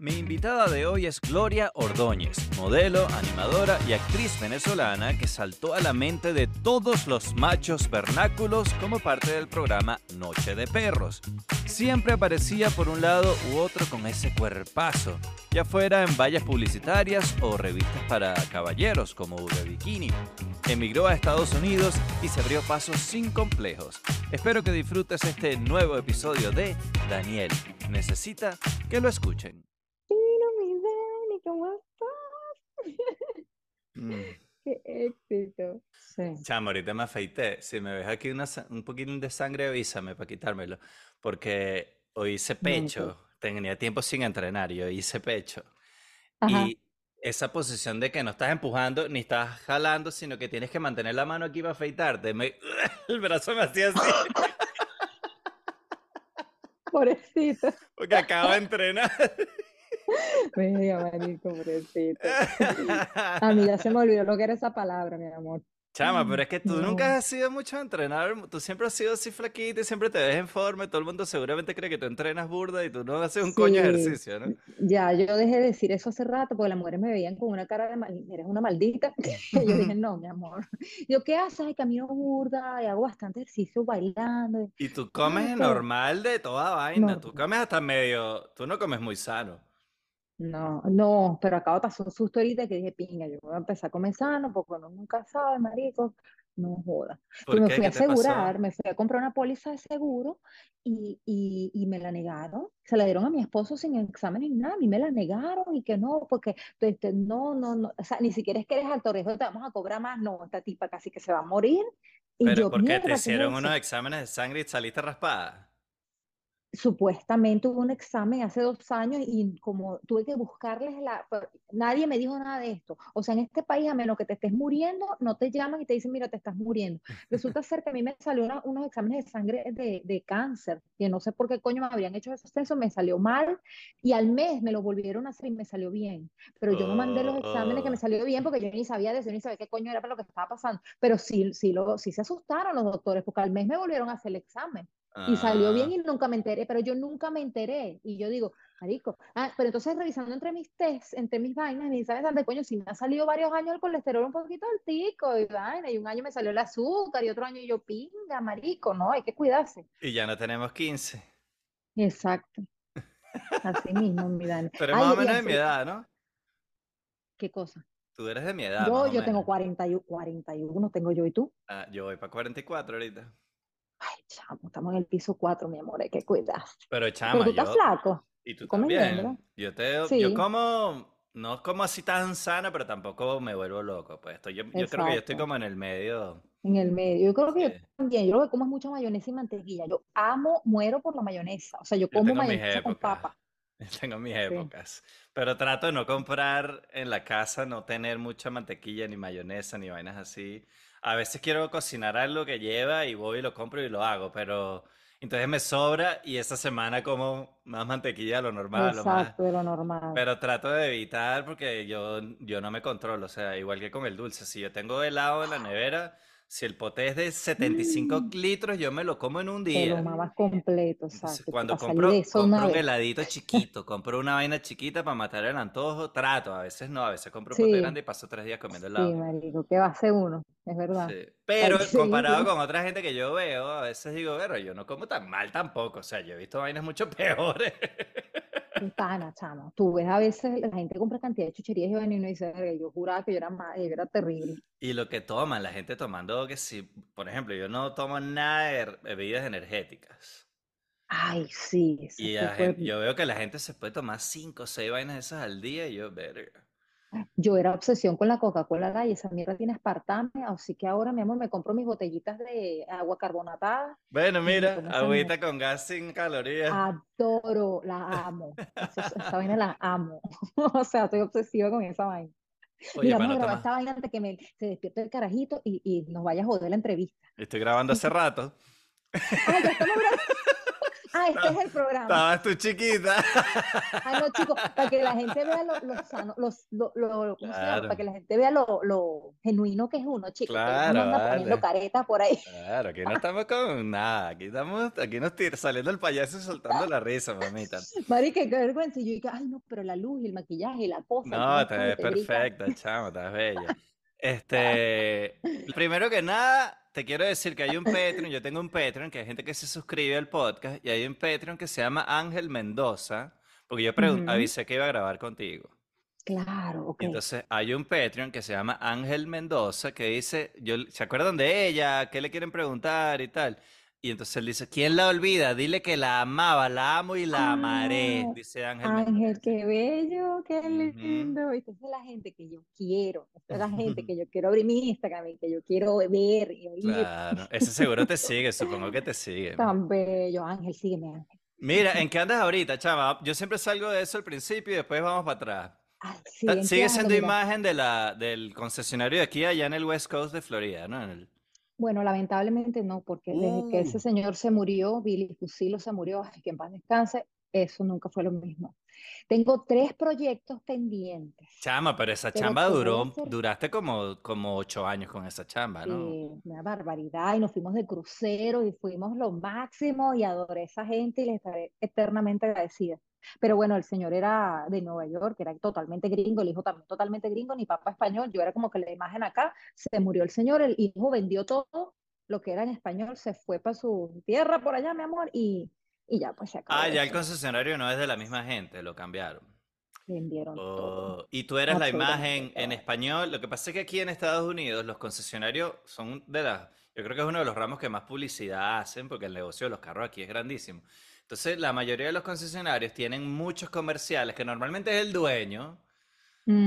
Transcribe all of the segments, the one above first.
Mi invitada de hoy es Gloria Ordóñez, modelo, animadora y actriz venezolana que saltó a la mente de todos los machos vernáculos como parte del programa Noche de Perros. Siempre aparecía por un lado u otro con ese cuerpazo, ya fuera en vallas publicitarias o revistas para caballeros como de Bikini. Emigró a Estados Unidos y se abrió paso sin complejos. Espero que disfrutes este nuevo episodio de Daniel. Necesita que lo escuchen. Mm. Qué éxito. Sí. Chamo, ahorita me afeité. Si me ves aquí un poquito de sangre, avísame para quitármelo. Porque hoy hice pecho. Tenía tiempo sin entrenar y hoy hice pecho. Y esa posición de que no estás empujando ni estás jalando, sino que tienes que mantener la mano aquí para afeitarte. el brazo me hacía así. Pobrecito. Porque acabo de entrenar. Media marico, pobrecito. A mí ya se me olvidó lo que era esa palabra, mi amor. Chama, pero es que tú nunca has sido mucho a entrenar, tú siempre has sido así flaquita y siempre te ves en forma, todo el mundo seguramente cree que tú entrenas burda y tú no haces un coño de ejercicio, ¿no? Ya, yo dejé de decir eso hace rato porque las mujeres me veían con una cara de, eres una maldita. y yo dije, no, mi amor. Yo, ¿qué haces? Ay, camino burda y hago bastante ejercicio bailando. Y tú comes normal de toda vaina, tú comes hasta medio, tú no comes muy sano. No, no, pero acabo de pasar un susto ahorita que dije, pinga, yo voy a empezar a comer sano porque uno nunca sabe, marico, no joda. me fui a asegurar, me fui a comprar una póliza de seguro y, y, y, me la negaron. Se la dieron a mi esposo sin examen ni nada, a mí me la negaron y que no, porque este, no, no, no, o sea, ni siquiera es que eres alto riesgo, te vamos a cobrar más, no, esta tipa casi que se va a morir. Y pero yo, ¿por qué te hicieron unos exámenes de sangre y saliste raspada? Supuestamente hubo un examen hace dos años y como tuve que buscarles la... Pues, nadie me dijo nada de esto. O sea, en este país, a menos que te estés muriendo, no te llaman y te dicen, mira, te estás muriendo. Resulta ser que a mí me salió unos exámenes de sangre de, de, cáncer, que no sé por qué coño me habrían hecho esos eso, me salió mal y al mes me lo volvieron a hacer y me salió bien. Pero yo no mandé los exámenes que me salió bien porque yo ni sabía de eso, ni sabía qué coño era para lo que estaba pasando. Pero sí, sí, lo, sí se asustaron los doctores porque al mes me volvieron a hacer el examen. Y salió bien ah. y nunca me enteré, pero yo nunca me enteré. Y yo digo, marico, ah, pero entonces revisando entre mis tests, entre mis vainas, y sabes, de coño, si me ha salido varios años el colesterol un poquito altico y vaina, y un año me salió el azúcar y otro año yo pinga, marico, no, hay que cuidarse. Y ya no tenemos 15. Exacto. Así mismo, mi Dani. Pero más o menos de mi edad, ¿no? ¿Qué cosa? Tú eres de mi edad. Yo, yo tengo 41, 41, tengo yo y tú. Ah, yo voy para 44 ahorita. Chamo, estamos en el piso 4, mi amor, hay que cuidar. Pero chamo, tú estás flaco. Y tú también. yo te, yo como, no como así tan sano, pero tampoco me vuelvo loco. Pues estoy, yo, yo creo que yo estoy como en el medio. En el medio. Yo creo que yo también. Yo creo que como es mucha mayonesa y mantequilla. Yo amo, muero por la mayonesa. O sea, yo como mayonesa con papa. Tengo mis épocas. Pero trato de no comprar en la casa, no tener mucha mantequilla, ni mayonesa, ni vainas así. A veces quiero cocinar algo que lleva y voy y lo compro y lo hago, pero entonces me sobra y esta semana como más mantequilla de lo normal. Exacto, de lo normal. Pero trato de evitar porque yo, yo no me controlo, o sea, igual que con el dulce. Si yo tengo helado en la nevera, si el poté es de 75 mm. litros, yo me lo como en un día. Te lo más completo, exacto. Cuando compro, compro un heladito chiquito, compro una vaina chiquita para matar el antojo, trato. A veces no, a veces compro un poté grande y paso tres días comiendo helado. Sí, marico, ¿qué va a hacer uno? Es verdad. Pero comparado con otra gente que yo veo, a veces digo, pero yo no como tan mal tampoco. O sea, yo he visto vainas mucho peores. Chamo. Tú ves a veces la gente compra cantidad de chucherías y uno dice, yo juraba que yo era, mal, yo era terrible. Y lo que toman, la gente tomando que si, por ejemplo, yo no tomo nada de bebidas energéticas. Ay, sí. Y yo veo que la gente se puede tomar cinco o seis vainas esas al día y yo, verga. Yo era obsesión con la Coca-Cola y esa mierda tiene espartame, así que ahora, mi amor, me compro mis botellitas de agua carbonatada. Bueno, mira, agüita con gas sin calorías. Adoro, la amo. esa, vaina la amo. o sea, estoy obsesiva con esa vaina. Oye, vamos a grabar esta vaina antes que me, se despierte el carajito y, y nos vaya a joder la entrevista. Estoy grabando hace rato. Ay, ya estamos grabando. Ah, este es el programa. Estabas tú chiquita. Ah, no, chicos, para que la gente vea lo, lo sano, los, lo. Para que la gente vea lo, lo genuino que es uno, chicos. que uno Claro, no anda poniendo caretas por ahí. Claro, aquí no estamos con nada. Aquí estamos, aquí nos tira- saliendo el payaso y soltando la risa, mamita. Marica, qué vergüenza. Y yo dije, ay, no, pero la luz y el maquillaje y la cosa. No, te ves perfecta, chamo, estás bella. Este, primero que nada, te quiero decir que hay un Patreon, yo tengo un Patreon, que hay gente que se suscribe al podcast, y hay un Patreon que se llama Ángel Mendoza, porque yo avisé que iba a grabar contigo. Claro, ok. Entonces hay un Patreon que se llama Ángel Mendoza que dice, yo, ¿se acuerdan de ella? ¿Qué le quieren preguntar y tal? Y entonces él dice, ¿quién la olvida? Dile que la amaba, la amo y la amaré, Ah, dice Ángel. Ángel, qué bello, qué lindo. Esta es la gente que yo quiero. Esta es la gente que yo quiero abrir mi Instagram y que yo quiero ver y oír. Claro, ese seguro te sigue, supongo que te sigue. Tan bello. Ángel, sígueme, Ángel. Mira, ¿en qué andas ahorita, chava? Yo siempre salgo de eso al principio y después vamos para atrás. Ay, sí, ¿en qué Sigue siendo imagen de la, del concesionario de aquí allá en el West Coast de Florida, ¿no? En el- Bueno, lamentablemente no, porque desde que ese Uh, señor se murió, Billy Fusilo se murió, ay, que en paz descanse, eso nunca fue lo mismo. Tengo tres proyectos pendientes, chama, pero esa pero chamba duró, hacer duraste como, como ocho años con esa chamba, ¿no? eh, una barbaridad y nos fuimos de crucero y fuimos lo máximo y adoré a esa gente y les estaré eternamente agradecida. Pero bueno, el señor era de Nueva York, era totalmente gringo, el hijo también totalmente gringo, ni papá español, yo era como que la imagen acá, se murió el señor, el hijo vendió todo lo que era en español, se fue para su tierra por allá, mi amor, y, y ya pues se acabó Ah, ya el concesionario no es de la misma gente, lo cambiaron. vendieron todo, Oh, y tú eras la imagen en todo. español. Lo que pasa es que aquí en Estados Unidos los concesionarios son de las, yo creo que es uno de los ramos que más publicidad hacen porque el negocio de los carros aquí es grandísimo. Entonces, la mayoría de los concesionarios tienen muchos comerciales que normalmente es el dueño,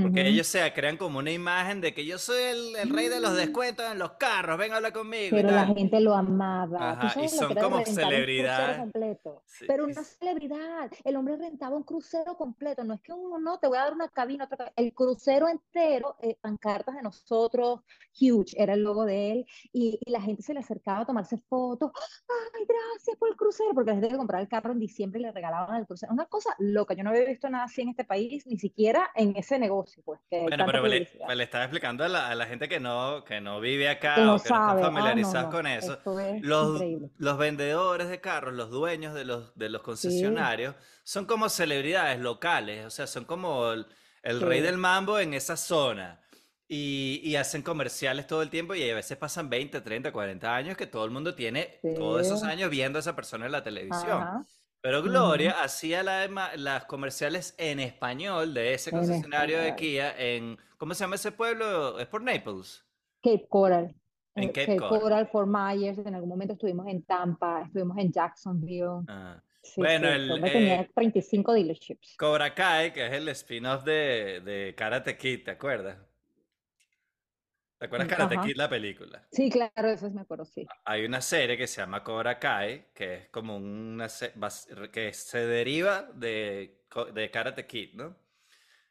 porque ellos se crean como una imagen de que yo soy el, el rey de los Mm. descuentos en los carros, ven a hablar conmigo y Pero la tal. gente lo amaba. ¿Tú Ajá, y son como rentar un? Sí, Pero y una celebridad. El hombre rentaba un crucero completo. No es que uno no, te voy a dar una cabina, otra cabina. El crucero entero, eh, pancartas de nosotros, huge, era el logo de él. Y, y la gente se le acercaba a tomarse fotos. Ay, gracias por el crucero. Porque la gente que compraba el carro en diciembre y le regalaban el crucero. Una cosa loca. Yo no había visto nada así en este país, ni siquiera en ese negocio, pues, que Bueno, pero le, pues le estaba explicando a la, a la gente que no, que no vive Que acá no o que no sabe. Ah, no, familiarizados no. con eso. Es Los, los vendedores de carros, los dueños de los, de los Sí, concesionarios, son como celebridades locales, o sea, son como el, el rey sí. del mambo en esa zona. Y, y hacen comerciales todo el tiempo y a veces pasan 20, 30, 40 años que todo el mundo tiene todos esos Sí. años viendo a esa persona en la televisión. Ajá. Pero. Gloria hacía la las comerciales en español de ese concesionario de. Kia en, ¿cómo se llama ese pueblo? Es por Naples, Cape Coral. en eh, Cape Cape Cod. Coral, Fort Myers. En algún momento estuvimos en Tampa, estuvimos en Jacksonville. Ah, Sí, Bueno, sí, el hombre tenía eh, 35 dealerships. Cobra Kai, que es el spin-off de, de Karate Kid, ¿te acuerdas? ¿Te acuerdas Karate. Kid, la película? Sí, claro, eso sí me acuerdo, sí. Hay una serie que se llama Cobra Kai, que es como una que se deriva de, de Karate Kid, ¿no?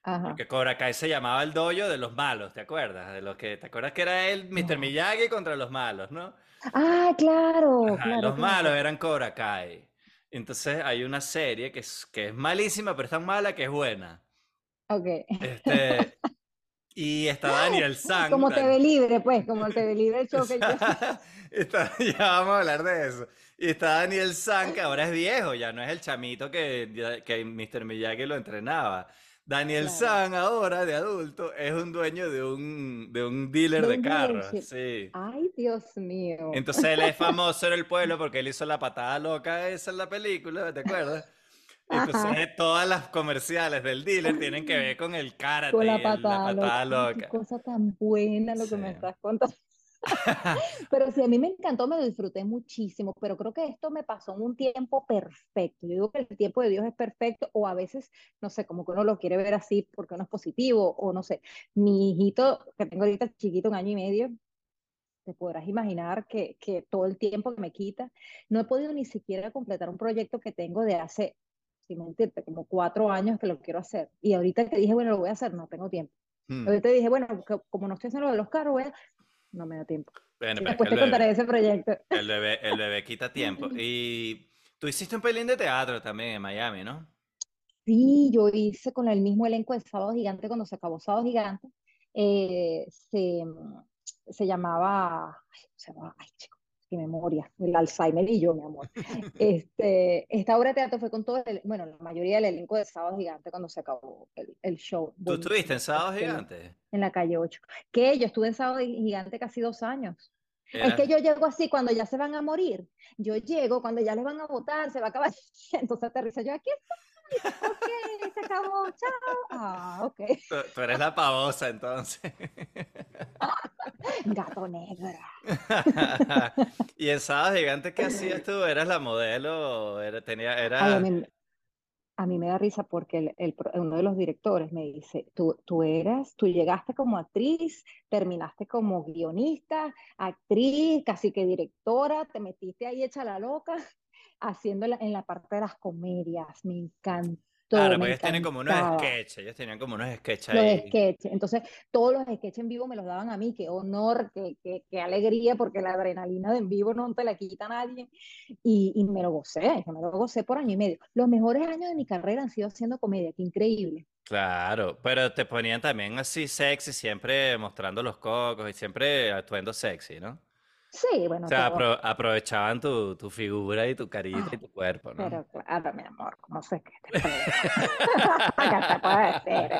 Ajá. Porque Cobra Kai se llamaba el dojo de los malos, ¿te acuerdas? De los que, ¿te acuerdas que era él, Mr. No. Miyagi contra los malos, ¿no? Ah, claro, Ajá, claro, los malos eran Cobra Kai. Entonces hay una serie que es, que es malísima, pero es tan mala que es buena. Ok. Este, y está Daniel San. Como Dan- TV Libre, pues, como el TV Libre show que yo. Está- ya vamos a hablar de eso. Y está Daniel San, que ahora es viejo, ya no es el chamito que, que Mr. Miyagi lo entrenaba. Daniel Claro. San, ahora de adulto, es un dueño de un, de un dealer De de carros. Sí. Ay, Dios mío. Entonces él es famoso en el pueblo porque él hizo la patada loca esa en la película, ¿te acuerdas? Entonces Ajá. eh, todas las comerciales del dealer tienen que ver con el karate Con la el- la patada loca. patada Ay, qué loca. cosa tan buena lo que me Sí. estás contando. Pero sí, a mí me encantó, me lo disfruté muchísimo, pero creo que esto me pasó en un tiempo perfecto. Yo digo que el tiempo de Dios es perfecto, o a veces, no sé, como que uno lo quiere ver así porque uno es positivo, o no sé. Mi hijito, que tengo ahorita chiquito, un año y medio, te podrás imaginar que, que todo el tiempo que me quita, no he podido ni siquiera completar un proyecto que tengo de hace, sin mentirte, como cuatro años que lo quiero hacer. Y ahorita que dije, bueno, lo voy a hacer, no tengo tiempo. Hmm. Ahorita dije, bueno, que- como no estoy haciendo lo de los carros, voy a- no me da tiempo. Bueno, Después te contaré bebé, ese proyecto. el bebé, el bebé quita tiempo. Y Tú hiciste un pelín de teatro también en Miami, ¿no? Sí, yo hice con el mismo elenco de Sábado Gigante cuando se acabó Sábado Gigante. eh, se, se llamaba, ay, se llamaba, ay, chico, qué memoria, el Alzheimer y yo, mi amor. Este, esta obra de teatro fue con todo el, bueno, la mayoría del elenco de Sábado Gigante cuando se acabó el, el show. ¿Tú estuviste en Sábado Este, Gigante? en la calle 8. Que yo estuve en Sábado Gigante casi dos años. Es que yo llego así cuando ya se van a morir. Yo llego cuando ya les van a votar, se va a acabar. Entonces aterriza yo aquí estoy. Ok, se acabó. Chao. Ah, ok. Tú, tú eres la pavosa entonces. Gato negro. Y en Sábado Gigante, ¿qué hacías tú? ¿Eras la modelo? Era, tenía, Ay, a era... mí, a mí me da risa porque el, el pro- uno de los directores me dice, tú, tú eras, tú llegaste como actriz, terminaste como guionista, actriz, casi que directora, te metiste ahí hecha la loca, haciendo en la parte de las comedias. Me encantó, Claro, porque ellos tienen como unos sketches, ellos tenían como unos sketches Los ahí. sketches. Entonces, todos los sketches en vivo me los daban a mí. Qué honor, qué, qué, qué alegría, porque la adrenalina de en vivo no te la quita nadie. Y, y me lo gocé, yo me lo gocé por año y medio. Los mejores años de mi carrera han sido haciendo comedia, qué increíble. Claro, pero te ponían también así sexy, siempre mostrando los cocos y siempre actuando sexy, ¿no? Sí, bueno, O sea, apro- aprovechaban tu, tu figura y tu carita y Ah, tu cuerpo, ¿no? pero claro, mi amor, ¿cómo sé que te puedo? ¿Qué te puedo decir?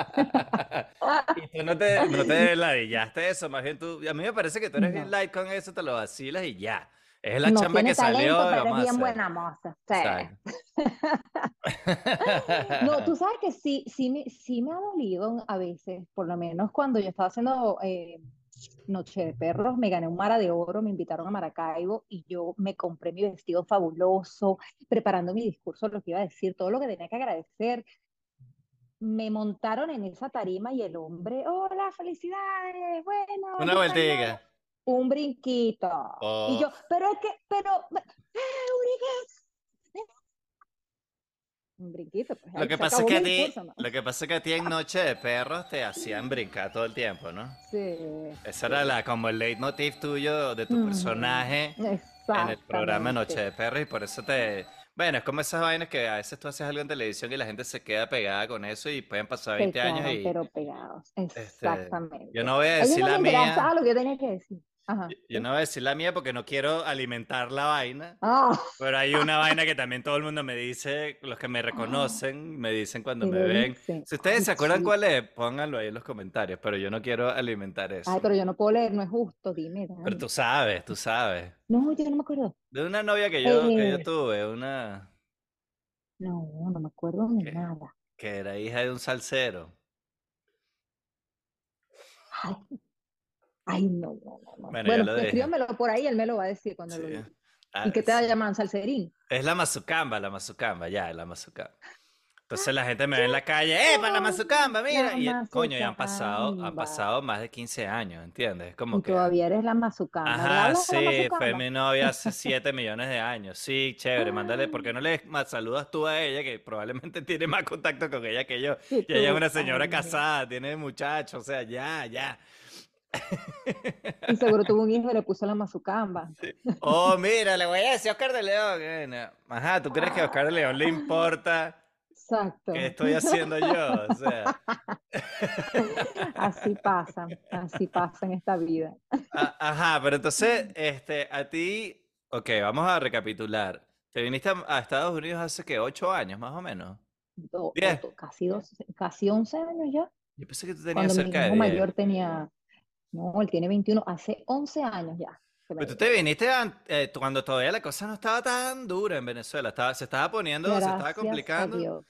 Y tú no te, no te ladillaste eso, más bien tú, a mí me parece que tú eres bien No. light con eso, te lo vacilas y ya. Es la No chamba que salió talento, y pero es vamos a bien buena moza. Sí. No, tú sabes que sí, sí me, sí me ha dolido a veces, por lo menos cuando yo estaba haciendo eh, Noche de Perros, me gané un Mara de Oro, me invitaron a Maracaibo y yo me compré mi vestido fabuloso, preparando mi discurso, lo que iba a decir, todo lo que tenía que agradecer. Me montaron en esa tarima y el hombre, hola, felicidades, bueno, Una gané un brinquito. Y Oh, yo, pero es que, pero, ¡eh, un brinquito! Un brinquito, pues lo que pasa es que a ti, lo que pasa es que a ti en Noche de Perros te hacían brincar todo el tiempo, ¿no? Sí, Esa era la, como el leitmotiv tuyo de tu Ujú, personaje en el programa Noche de. Perros y por eso te... Bueno, es como esas vainas que a veces tú haces algo en televisión y la gente se queda pegada con eso y pueden pasar Se 20 años y pero pegados. este, yo Exactamente. no voy a decir la mía, lo que yo tenía que decir. Ajá, yo, no voy a decir la mía porque no quiero alimentar la vaina, Ah, pero hay una vaina que también todo el mundo me dice, los que me reconocen, me dicen cuando me ven. dice, Si ustedes ay, se acuerdan cuál es, pónganlo ahí en los comentarios, pero yo no quiero alimentar Ay, eso. pero yo no puedo leer, no es justo, dime, Pero tú sabes, tú sabes. No, yo no me acuerdo. De una novia que yo, que yo Eh, tuve, una no, no me acuerdo de que, nada. que era hija de un salsero. Ay, ay, no, no, no, no. Bueno, Bueno, lo dije. escríbamelo por ahí, él me lo va a decir cuando lo Sí. diga. Ah, ¿Y qué te llaman? ¿Salserín? Es la mazucamba, la mazucamba, ya, la mazucamba. Entonces la gente me ve en la calle, ¡eh, para la mazucamba, mira! La Y eh, coño, ya han pasado, han mazucamba. pasado más de 15 años, ¿entiendes? Es como Y que, todavía eres la mazucamba. ¿Le ajá, la sí, fue mazucamba? mi novia hace 7 millones de años. Sí, chévere, mándale, ¿por qué no le saludas tú a ella, que probablemente tiene más contacto con ella que yo? Y Y ella es una señora casada, tiene muchachos, o sea, ya, ya. Y seguro tuvo un hijo y le puso la mazucamba. Sí. Oh, mira, le voy a decir a Oscar de León. Ajá, ¿tú crees que a Oscar de León le importa Exacto. qué estoy haciendo yo? O sea, Así pasa, así pasa en esta vida. a- ajá, pero entonces, este, a ti, ok, vamos a recapitular. Te viniste a, Estados Unidos hace que ocho años, más o menos. Do- Diez. do- casi, dos, casi 11 años ya. Yo pensé que tú tenías Cuando mi cerca de hijo 10. mayor tenía, no, él tiene 21, hace 11 años ya. Pero tú te viniste eh, cuando todavía la cosa no estaba tan dura en Venezuela. Estaba, se estaba poniendo, se estaba complicando.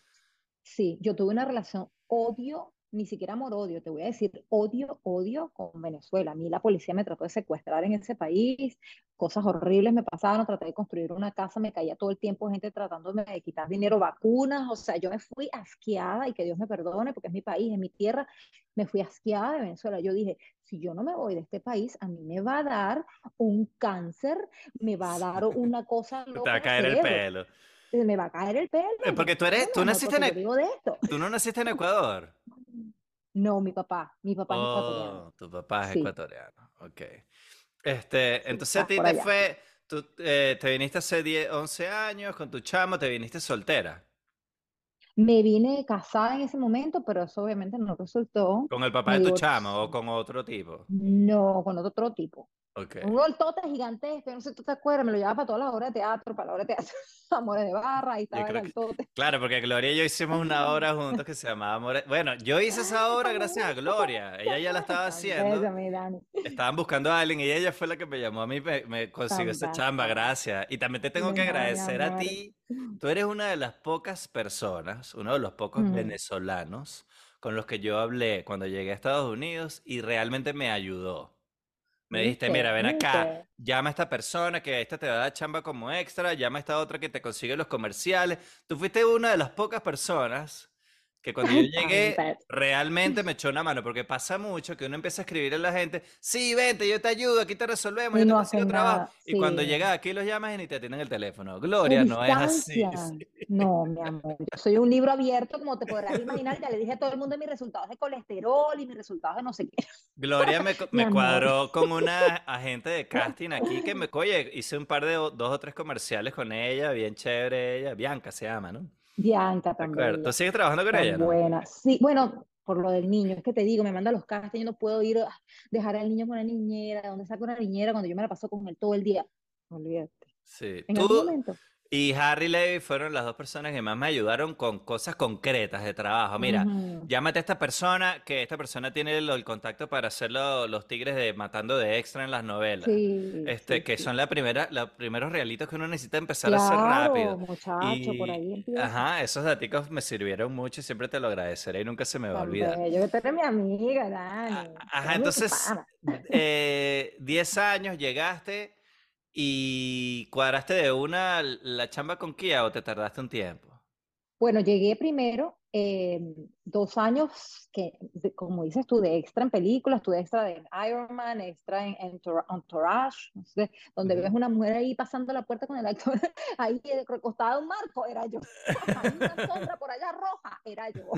Sí, yo tuve una relación odio, ni siquiera amor-odio, te voy a decir odio, odio con Venezuela. A mí la policía me trató de secuestrar en ese país, cosas horribles me pasaban, traté de construir una casa, me caía todo el tiempo gente tratándome de quitar dinero, vacunas, o sea, yo me fui asqueada y que Dios me perdone porque es mi país, es mi tierra, me fui asqueada de Venezuela. Yo dije, si yo no me voy de este país, a mí me va a dar un cáncer, me va a dar una cosa Te loca va a caer el pelo. eh, me va a caer el pelo. Eh, Porque tú eres, tú naciste en, E- tú no naciste en Ecuador. No, mi papá, mi papá es ecuatoriano. Oh, tu papá es Sí, ecuatoriano. Ok. Este, entonces a ti te fue, tú eh, te viniste hace 10, 11 años con tu chamo, te viniste soltera. Me vine casada en ese momento, pero eso obviamente no resultó. ¿Con el papá Me de tu chamo o con otro tipo? No, con otro tipo. Ok. Un roltote gigantesco, no sé si tú te acuerdas, me lo llevaba para todas las obras de teatro, para la obra de teatro, Amores de Barra, Yo estaba el que, claro, porque Gloria y yo hicimos una obra juntos que se llamaba Amores. Bueno, yo hice esa obra gracias a Gloria. Ella ya la estaba haciendo. Estaban buscando a alguien y ella fue la que me llamó a mí, me, me consiguió esa chamba, gracias. Y también te tengo que agradecer a ti. Tú eres una de las pocas personas, uno de los pocos Mm, venezolanos con los que yo hablé cuando llegué a Estados Unidos y realmente me ayudó. Me dijiste, ¿Viste? mira, ven acá, ¿Viste? llama a esta persona que esta te va a dar chamba como extra, llama a esta otra que te consigue los comerciales. Tú fuiste una de las pocas personas que cuando yo llegué realmente me echó una mano, porque pasa mucho que uno empieza a escribir a la gente, sí, vente, yo te ayudo, aquí te resolvemos, yo te no consigo hacen trabajo. Y cuando llegas aquí los llamas y ni te atienden el teléfono. Gloria, no es así. No, mi amor, yo soy un libro abierto, como te podrás imaginar, ya le dije a todo el mundo mis resultados de colesterol y mis resultados de no sé qué. Gloria me, me cuadró con una agente de casting aquí que me, oye, hice un par de, dos o tres comerciales con ella, bien chévere ella, Bianca se llama, ¿no? Bianca acuerdo. ¿Tú sigues trabajando con ella, no? buena. Sí, bueno, por lo del niño, es que te digo, me manda los castings, yo no puedo ir a dejar al niño con una niñera, ¿de dónde saco una niñera cuando yo me la paso con él todo el día? Olvídate. Sí. En algún momento. Y Harry Levy fueron las dos personas que más me ayudaron con cosas concretas de trabajo. Mira, llámate a esta persona, que esta persona tiene el contacto para hacer lo- los tigres de Matando de Extra en las novelas. Sí, Este, sí, que sí. son la primera, los primeros realitos que uno necesita empezar a hacer rápido. Por ahí Y, empieza. ajá, esos daticos me sirvieron mucho y siempre te lo agradeceré y nunca se me va a olvidar. bello, que eres mi amiga, Dani. Ajá, entonces, pana. eh, 10 años llegaste y cuadraste de una la chamba con Kia o te tardaste un tiempo. Bueno, llegué primero eh, dos años, que, de- como dices tú, de extra en películas, tuve extra de Iron Man, extra en, Entour- Entourage, no sé, donde ves una mujer ahí pasando la puerta con el actor ahí eh, recostada un marco, era yo. Una sombra por allá roja, era yo.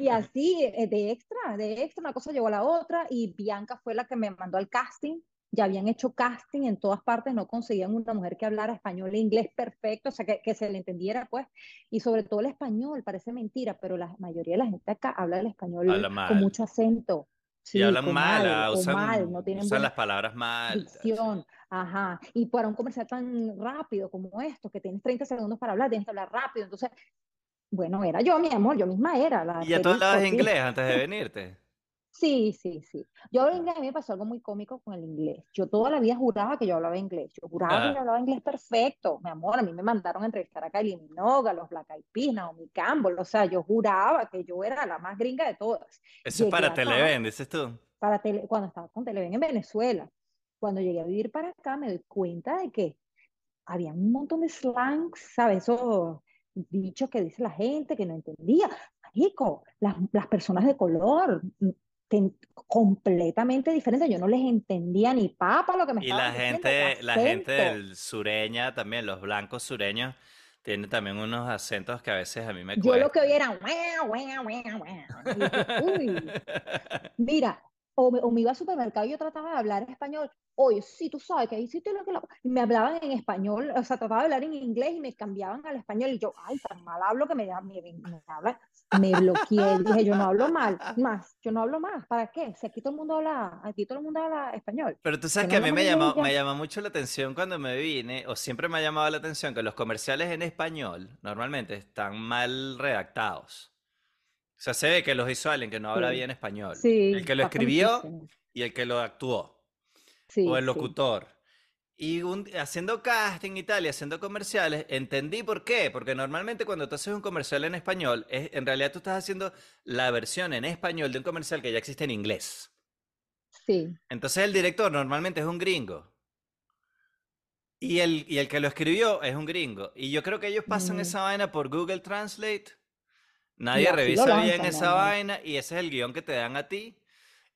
Y así, eh, de extra, de extra, una cosa llegó a la otra, y Bianca fue la que me mandó al casting. Ya habían hecho casting en todas partes, no conseguían una mujer que hablara español e inglés perfecto, o sea, que, que se le entendiera, pues, y sobre todo el español, parece mentira, pero la mayoría de la gente acá habla el español Habla con mucho acento. Y hablan mal, mal, ah, o mal, usan, no tienen usan las palabras mal. dicción, ajá, y para un comercial tan rápido como esto, que tienes 30 segundos para hablar, tienes que hablar rápido, entonces, bueno, era yo, mi amor, yo misma era la ¿Y ya tú hablabas inglés antes de venirte? Sí, sí, sí. Yo hablo inglés, a mí me pasó algo muy cómico con el inglés. Yo toda la vida juraba que yo hablaba inglés. Yo juraba que yo Ajá. hablaba inglés perfecto. Mi amor, a mí me mandaron a entrevistar a Kylie Minogue, a los Black Eyed Peas, Naomi Campbell. O sea, yo juraba que yo era la más gringa de todas. Eso es para Televen, dices tú. para tele, cuando estaba con Televen en Venezuela. Cuando llegué a vivir para acá, me doy cuenta de que había un montón de slangs, ¿sabes? Esos dichos que dice la gente que no entendía. Marico, las, las personas de color, completamente diferentes. Yo no les entendía ni papa lo que me Y la diciendo, gente, la gente del sureña también, los blancos sureños, tienen también unos acentos que a veces a mí me Yo lo que oía era, uy, Mira, o me, o me iba al supermercado y yo trataba de hablar español. Oye, sí, tú sabes que ahí sí lo que me hablaban en español, o sea, trataba de hablar en inglés y me cambiaban al español. Y yo, ay, tan mal hablo que me, me, me, habla. Me bloqueé. Dije, yo no hablo mal, más, yo no hablo más. ¿Para qué? Si aquí todo el mundo habla, aquí todo el mundo habla español. Pero tú Que sabes no que a mí me llamó, me llamó mucho la atención cuando me vine, o siempre me ha llamado la atención que los comerciales en español normalmente están mal redactados. O sea, se ve que los hizo alguien que no habla Sí, bien español. sí, El que lo escribió y el que lo actuó, o Sí, el sí. locutor. Y un- haciendo casting y tal, y haciendo comerciales, entendí por qué. Porque normalmente cuando tú haces un comercial en español, es, en realidad tú estás haciendo la versión en español de un comercial que ya existe en inglés. Sí, Entonces el director normalmente es un gringo. Y el, y el que lo escribió es un gringo. Y yo creo que ellos pasan mm, esa vaina por Google Translate. Nadie revisa bien lanzan, mi esa amor. vaina y ese es el guion que te dan a ti.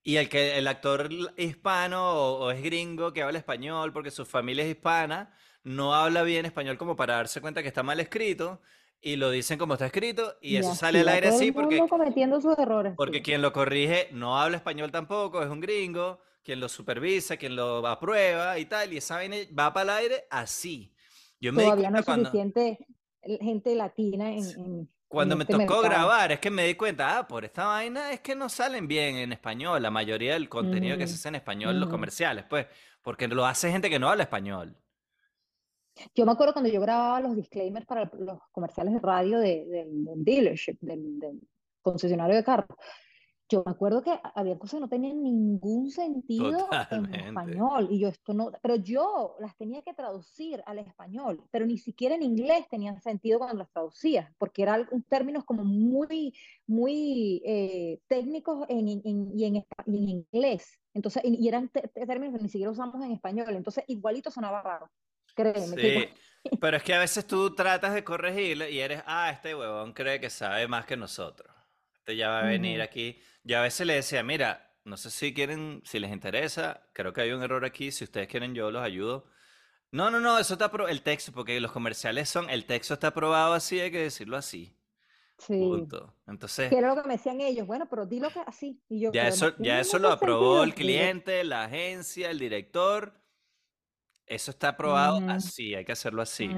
Y el que el actor hispano o, o es gringo que habla español porque su familia es hispana, no habla bien español como para darse cuenta que está mal escrito y lo dicen como está escrito y Y eso sale al aire así porque cometiendo sus errores, porque sí. quien lo corrige no habla español tampoco, es un gringo quien lo supervisa, quien lo aprueba y tal, y esa vaina va para el aire así. Yo me Todavía no hay suficiente gente latina en, cuando me este tocó grabar, es que me di cuenta, ah, por esta vaina es que no salen bien en español, la mayoría del contenido que se hace en español, los comerciales, pues, porque lo hace gente que no habla español. Yo me acuerdo cuando yo grababa los disclaimers para los comerciales de radio del dealership, del, del, concesionario de carros yo me acuerdo que había cosas que no tenían ningún sentido en español y yo esto no, pero yo las tenía que traducir al español, pero ni siquiera en inglés tenían sentido cuando las traducía, porque eran términos como muy, muy eh, técnicos en, y, en, inglés, entonces, y, eran términos que ni siquiera usamos en español, entonces igualito sonaba raro. Créeme. Sí, pero es que a veces tú tratas de corregirlo y eres, ah, este huevón cree que sabe más que nosotros. Este ya va a venir aquí. Yo a veces le decía, mira, no sé si quieren, si les interesa, creo que hay un error aquí, si ustedes quieren yo los ayudo. No, no, no, eso está el texto, porque los comerciales son, el texto está aprobado así, hay que decirlo así. Sí. Punto. Entonces. Que era lo que me decían ellos, bueno, pero dilo que así. Y yo, ya eso, ya eso lo aprobó el cliente, la agencia, el director. Eso está aprobado así, hay que hacerlo así.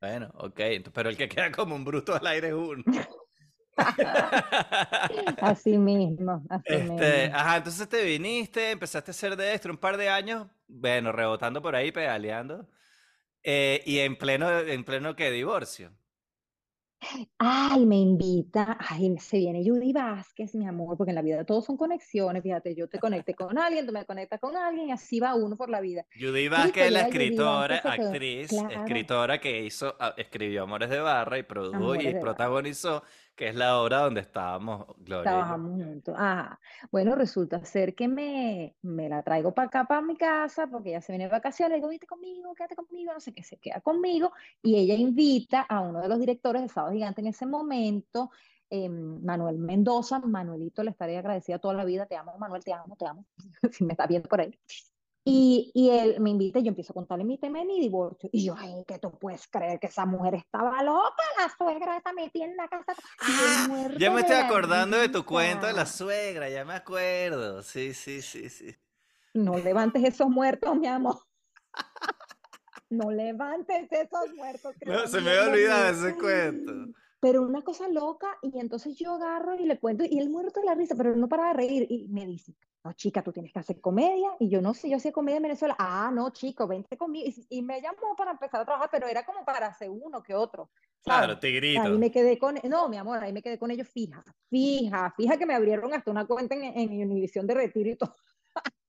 Bueno, ok, pero el que queda como un bruto al aire es uno. así mismo, así este, Ajá, entonces te viniste, empezaste a hacer de esto un par de años, bueno, rebotando por ahí, pedaleando, eh, y en pleno, en pleno que divorcio. Ay, me invita, ay, se viene Judy Vázquez, mi amor, porque en la vida todos son conexiones, fíjate, yo te conecté con alguien, tú me conectas con alguien, y así va uno por la vida. Judy Vázquez es la escritora, actriz, escritora que hizo, ah, escribió Amores de Barra y produjo y protagonizó que es la obra donde estábamos, Gloria. Trabajamos juntos. Ajá. Bueno, resulta ser que me, me la traigo para acá, para mi casa, porque ella se viene de vacaciones, le digo, vete conmigo, quédate conmigo, no sé qué, se queda conmigo, y ella invita a uno de los directores de Sábado Gigante en ese momento, em, Manuel Mendoza, Manuelito, le estaré agradecida toda la vida, te amo, Manuel, te amo, te amo, si me está viendo por ahí. Y, y, él me invita y yo empiezo a contarle mi tema de mi divorcio. Y yo, ay, que tú puedes creer que esa mujer estaba loca, la suegra está metida en la casa. Ah, ya me estoy acordando de tu cuento de la suegra, ya me acuerdo. Sí, sí, sí, sí. No levantes esos muertos, mi amor. no levantes esos muertos. No, se me había olvidado ese cuento. Pero una cosa loca, y entonces yo agarro y le cuento, y él muerto de la risa, pero él no para de reír, y me dice, no, chica, tú tienes que hacer comedia. Y yo no sé, yo hacía comedia en Venezuela. Ah, no, chico, vente conmigo. Y, me llamó para empezar a trabajar, pero era como para hacer uno que otro. Claro, tigrito. Ahí me quedé con, no, mi amor, ahí me quedé con ellos fija, fija, fija que me abrieron hasta una cuenta en, en Univisión de retiro y todo.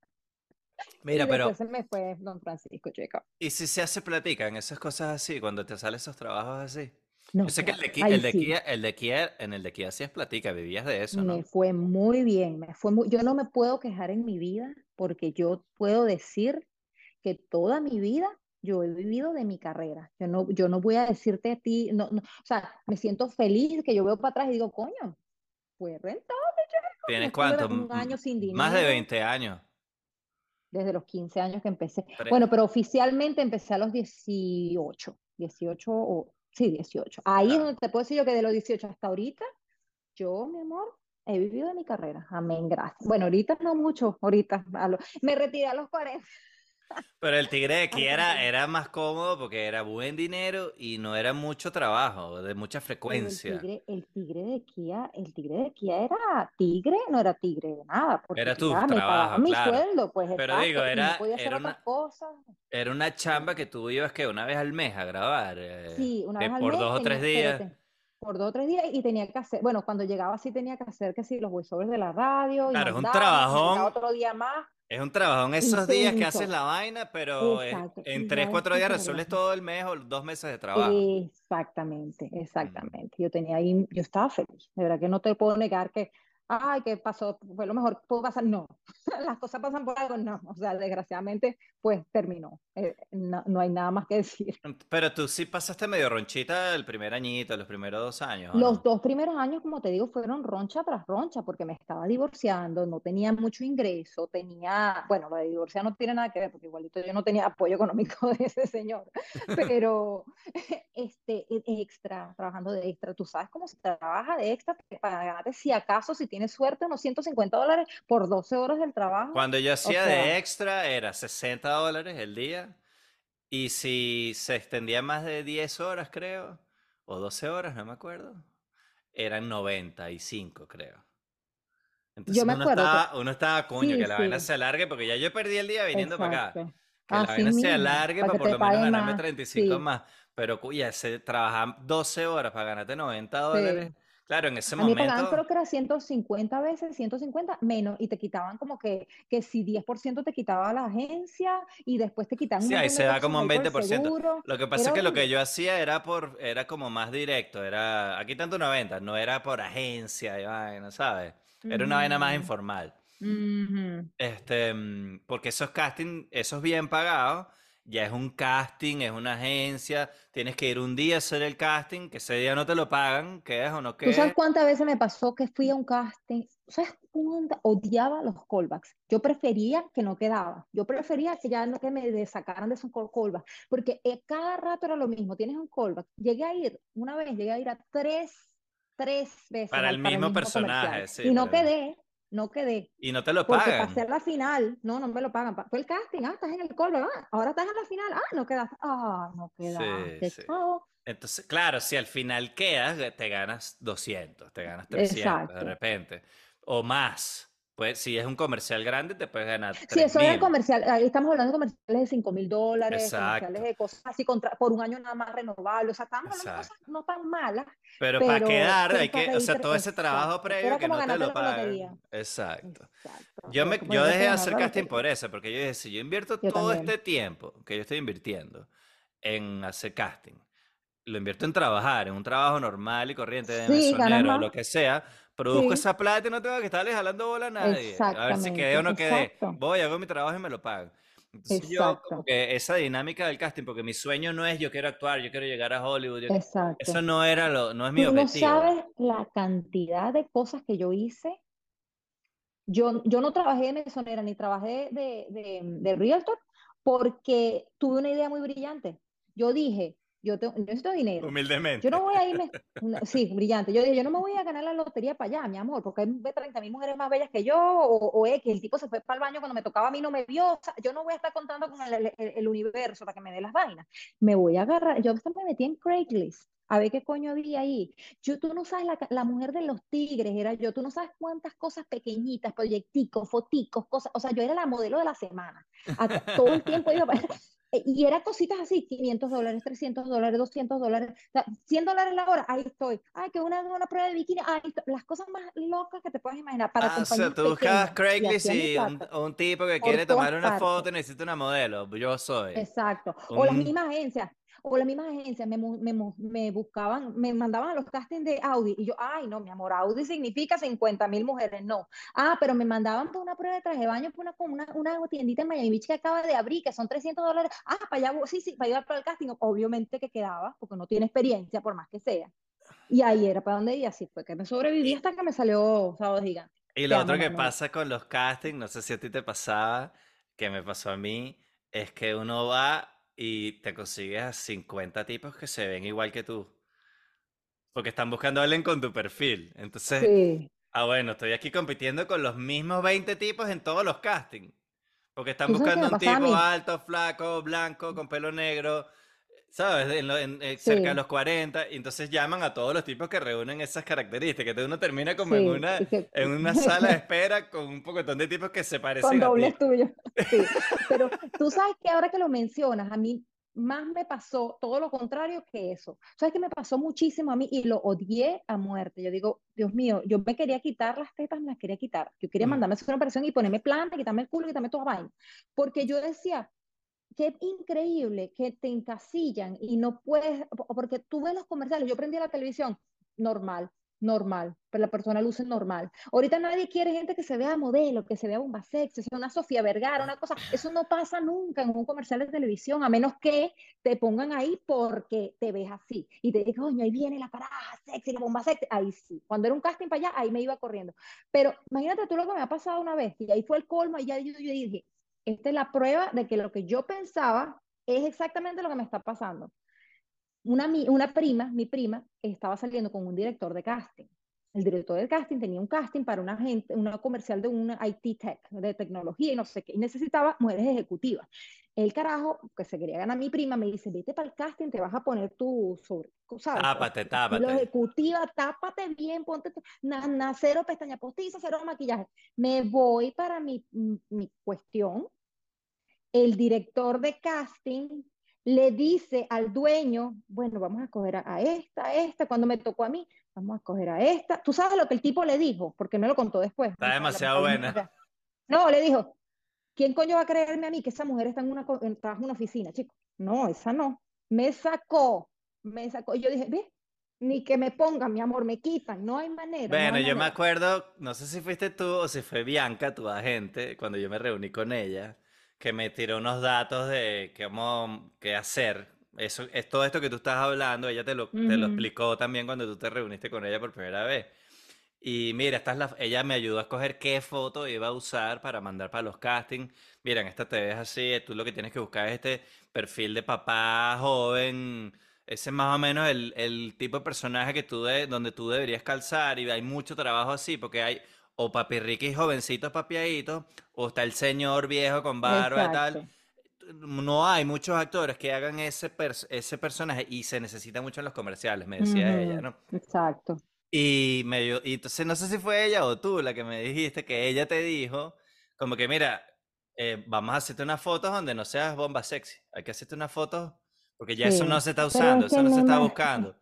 Mira, pero. Se me fue Don Francisco, chico. ¿Y si se hace platica en esas cosas así, cuando te salen esos trabajos así? No, Yo sé que el de, Kia, el, de Kia, el de Kia, en el de Kia sí es platica, vivías de eso, ¿no? Me fue muy bien, me fue muy, yo no me puedo quejar en mi vida porque yo puedo decir que toda mi vida yo he vivido de mi carrera. Yo no, yo no voy a decirte a ti, no, no, o sea, me siento feliz que yo veo para atrás y digo, coño, fue rentable. ¿Tienes cuánto? Un año sin dinero. Más de 20 años. Desde los 15 años que empecé. Bueno, pero oficialmente empecé a los 18, 18 o Sí, 18. Ahí es donde te puedo decir yo que de los 18 hasta ahorita, yo, mi amor, he vivido de mi carrera. Amén, gracias. Bueno, ahorita no mucho, ahorita. me retiré a los 40. Pero el tigre de Kia era, era más cómodo porque era buen dinero y no era mucho trabajo, de mucha frecuencia. El tigre, el tigre, de Kia, el tigre de Kia era tigre, no era tigre de nada. Porque era tu trabajo, mi sueldo, pues. Pero digo, era, era, una, era una chamba que tú ibas que una vez al mes a grabar. Eh, sí, una vez al por mes. Por dos o tres días. por dos o tres días y tenía que hacer, bueno, cuando llegaba sí tenía que hacer que sí, los voiceovers de la radio. Claro, es un trabajón. Otro día más. Es un trabajo en esos días que haces la vaina, pero en tres, cuatro días resuelves todo el mes o dos meses de trabajo. Exactamente, exactamente. Yo tenía ahí, yo estaba feliz. De verdad que no te puedo negar que ay, ¿qué pasó? Fue lo mejor, ¿puedo pasar? No, las cosas pasan por algo, no, o sea, desgraciadamente, pues terminó, eh, no, no, hay nada más que decir. Pero tú sí pasaste medio ronchita el primer añito, los primeros dos años. Los dos primeros años, como te digo, fueron roncha tras roncha, porque me estaba divorciando, no tenía mucho ingreso, tenía, bueno, lo de divorciar no tiene nada que ver, porque igualito yo no tenía apoyo económico de ese señor, pero este, e, extra, trabajando de extra, tú sabes cómo se trabaja de extra para ganarte si acaso, si tienes suerte, unos 150 dólares por 12 horas del trabajo. Cuando yo hacía de extra era 60 dólares el día. Y si se extendía más de 10 horas, creo, o 12 horas, no me acuerdo, eran 95, creo. Entonces Yo me uno acuerdo que estaba, uno estaba, coño, sí, que la vaina sí, se alargue, porque ya yo perdí el día viniendo para acá. exacto. Que la Así vaina se mismo, alargue para para que por lo menos ganarme más. 35 Sí, más. Pero, cuya, se trabajan 12 horas para ganarte 90 sí. dólares. Claro, en ese A mí pagaban creo momento, que era 150 veces, 150 menos, y te quitaban como que, que si 10% te quitaba la agencia y después te quitaban sí, ahí se cosas como un ahí por el 20%. seguro. Lo que pasa es que lo que yo hacía era por, era como más directo, era aquí tanto 90, no era por agencia y vaina, ¿sabes? Era una vaina más informal. Este, mm, porque esos castings, esos bien pagados, ya es un casting, es una agencia, tienes que ir un día a hacer el casting, que ese día no te lo pagan, quedes o no ¿Tú sabes cuántas veces me pasó que fui a un casting? ¿Sabes cuántas? Odiaba los callbacks. Yo prefería que no quedaba. Yo prefería que ya no que me sacaran de esos call- callbacks. Porque eh, cada rato era lo mismo. Tienes un callback. Llegué a ir, una vez llegué a ir a tres, tres veces Para el para el mismo mismo comercial. personaje, sí, Y no el- quedé, no quedé. y no te lo Porque pasé pagan. a la final. No, no me lo pagan. Pa- Fue el casting. Ah, estás en el callback. Ah, ahora estás en la final. Ah, no quedaste. Ah, no quedaste. sí. Entonces, claro, si al final quedas, te ganas 200, te ganas 300 de Exacto. repente, o más. Pues si es un comercial grande, te puedes ganar Sí, eso era 3000. comercial. Ahí estamos hablando de comerciales de 5 mil dólares, comerciales de cosas así contra, por un año nada más renovable. O sea, estábamos hablando de cosas no tan malas, Pero para pero, quedar pero hay para que, o sea, todo ese trabajo previo que no te lo pagan. Exacto. Exacto. Yo, me, yo dejé de hacer casting por eso, porque yo dije, si yo invierto Yo todo también. este tiempo que yo estoy invirtiendo en hacer casting, lo invierto en trabajar, en un trabajo normal y corriente de Sí, ganas mesonero o lo que sea, produzco Sí, esa plata y no tengo que estarle jalando bola a nadie. A ver si quedé o no quedé. Exacto. Voy, hago mi trabajo y me lo pagan. Entonces yo como Exacto. que esa dinámica del casting, porque mi sueño no es yo quiero actuar, yo quiero llegar a Hollywood, yo- eso Exacto. no era lo, no es mi Tú no objetivo. sabes la cantidad de cosas que yo hice. Yo, yo no trabajé de mesonera ni trabajé de, de, de realtor porque tuve una idea muy brillante. Yo dije, yo, tengo, yo necesito dinero. Yo Humildemente. no voy a irme, no, sí, brillante. Yo dije, yo no me voy a ganar la lotería para allá, mi amor, porque hay 30 mil mujeres más bellas que yo, o, o es que el tipo se fue para el baño cuando me tocaba a mí, no me vio. O sea, yo no voy a estar contando con el, el, el universo para que me dé las vainas. Me voy a agarrar, yo hasta me metí en Craigslist. A ver qué coño había ahí. Yo, tú no sabes, la, la mujer de los tigres era yo. Tú no sabes cuántas cosas pequeñitas, proyecticos, foticos, cosas. O sea, yo era la modelo de la semana. Acá, todo el tiempo iba para... Y era cositas así, 500 dólares, 300 dólares, 200 dólares, o sea, 100 dólares la hora, ahí estoy. Ay, que una, una prueba de bikini, ahí estoy. Las cosas más locas que te puedas imaginar para Ah, o sea, tú buscabas. Y Craigslist mi y un, un tipo que por quiere tomar una partes. foto y necesita una modelo. Yo soy. Exacto. O las Un, mismas agencias, o las mismas agencias me, me, me buscaban, me mandaban a los castings de Audi y yo, ay, no, mi amor, Audi significa 50 mil mujeres, no. Ah, pero me mandaban por una prueba de traje de baño por una, una, una tiendita en Miami Beach que acaba de abrir, que son 300 dólares. Ah, para allá, sí, sí, para ir para el casting. Obviamente que quedaba, porque no tiene experiencia, por más que sea. Y ahí era para donde iba, así fue que me sobreviví hasta que me salió Sábado Gigante. y lo otro que Manuel. pasa con los castings, no sé si a ti te pasaba, que me pasó a mí, es que uno va y te consigues a 50 tipos que se ven igual que tú. Porque están buscando a alguien con tu perfil. Entonces, Sí, ah, bueno, estoy aquí compitiendo con los mismos 20 tipos en todos los castings. Porque están ¿tú sabes qué buscando un tipo alto, flaco, blanco, con pelo negro, ¿sabes? En lo- en- eh, cerca de Sí, los 40. Y entonces llaman a todos los tipos que reúnen esas características. Entonces uno termina como en sí, una, y que... en una sala de espera con un pocotón de tipos que se Con parecen a dobles tuyos, sí. Pero tú sabes que ahora que lo mencionas, a mí más me pasó todo lo contrario que eso. ¿Sabes que me pasó muchísimo a mí y lo odié a muerte? Yo digo, Dios mío, yo me quería quitar las tetas, me las quería quitar. Yo quería Mm. mandarme a hacer una operación y ponerme planta, quitarme el culo, quitarme toda vaina. Porque yo decía, qué increíble que te encasillan y no puedes, po- porque tú ves los comerciales, yo prendí la televisión, normal, normal, pero la persona luce normal. Ahorita nadie quiere gente que se vea modelo, que se vea bomba sexy, sea, una Sofía Vergara, una cosa, eso no pasa nunca en un comercial de televisión, a menos que te pongan ahí porque te ves así y te digan, coño, ahí viene la caraja sexy, la bomba sexy, ahí sí. Cuando era un casting para allá, ahí me iba corriendo. Pero imagínate tú lo que me ha pasado una vez, y ahí fue el colmo, y ya yo, yo dije, esta es la prueba de que lo que yo pensaba es exactamente lo que me está pasando. Una, una prima, mi prima, estaba saliendo con un director de casting. El director del casting tenía un casting para una gente, una comercial de una IT tech, de tecnología y no sé qué, y necesitaba mujeres ejecutivas. El carajo, que se quería ganar a mi prima, me dice, vete para el casting, te vas a poner tu sobre, ¿sabes? Tápate, tápate. Lo ejecutiva, tápate bien, ponte nada, cero pestaña postiza, cero maquillaje. Me voy para mi, mi cuestión. El director de casting le dice al dueño, bueno, vamos a escoger a, esta, a esta, cuando me tocó a mí, vamos a escoger a esta. ¿Tú sabes lo que el tipo le dijo? Porque me lo contó después. Está demasiado buena. No, le dijo, ¿quién coño va a creerme a mí que esa mujer está en una, en, en una oficina, chico? No, esa no. Me sacó, me sacó. Y yo dije, ve, ni que me pongan, mi amor, me quitan, no hay manera. Bueno, yo me acuerdo, no sé si fuiste tú o si fue Bianca, tu agente, cuando yo me reuní con ella, que me tiró unos datos de cómo, qué hacer. Eso, es todo esto que tú estás hablando, ella te lo, te lo explicó también cuando tú te reuniste con ella por primera vez. Y mira, esta es la, ella me ayudó a escoger qué foto iba a usar para mandar para los castings. Mira, en esta te ves así, tú lo que tienes que buscar es este perfil de papá joven. Ese es más o menos el, el tipo de personaje que tú de, donde tú deberías calzar y hay mucho trabajo así porque hay o papirriquis jovencitos papiaditos o está el señor viejo con barba y tal. No hay muchos actores que hagan ese, ese personaje y se necesita mucho en los comerciales, me decía ella, ¿no? Exacto. Y, me, y entonces no sé si fue ella o tú la que me dijiste que ella te dijo, como que mira, eh, vamos a hacerte unas fotos donde no seas bomba sexy. Hay que hacerte unas fotos porque ya eso no se está usando, eso no se está buscando.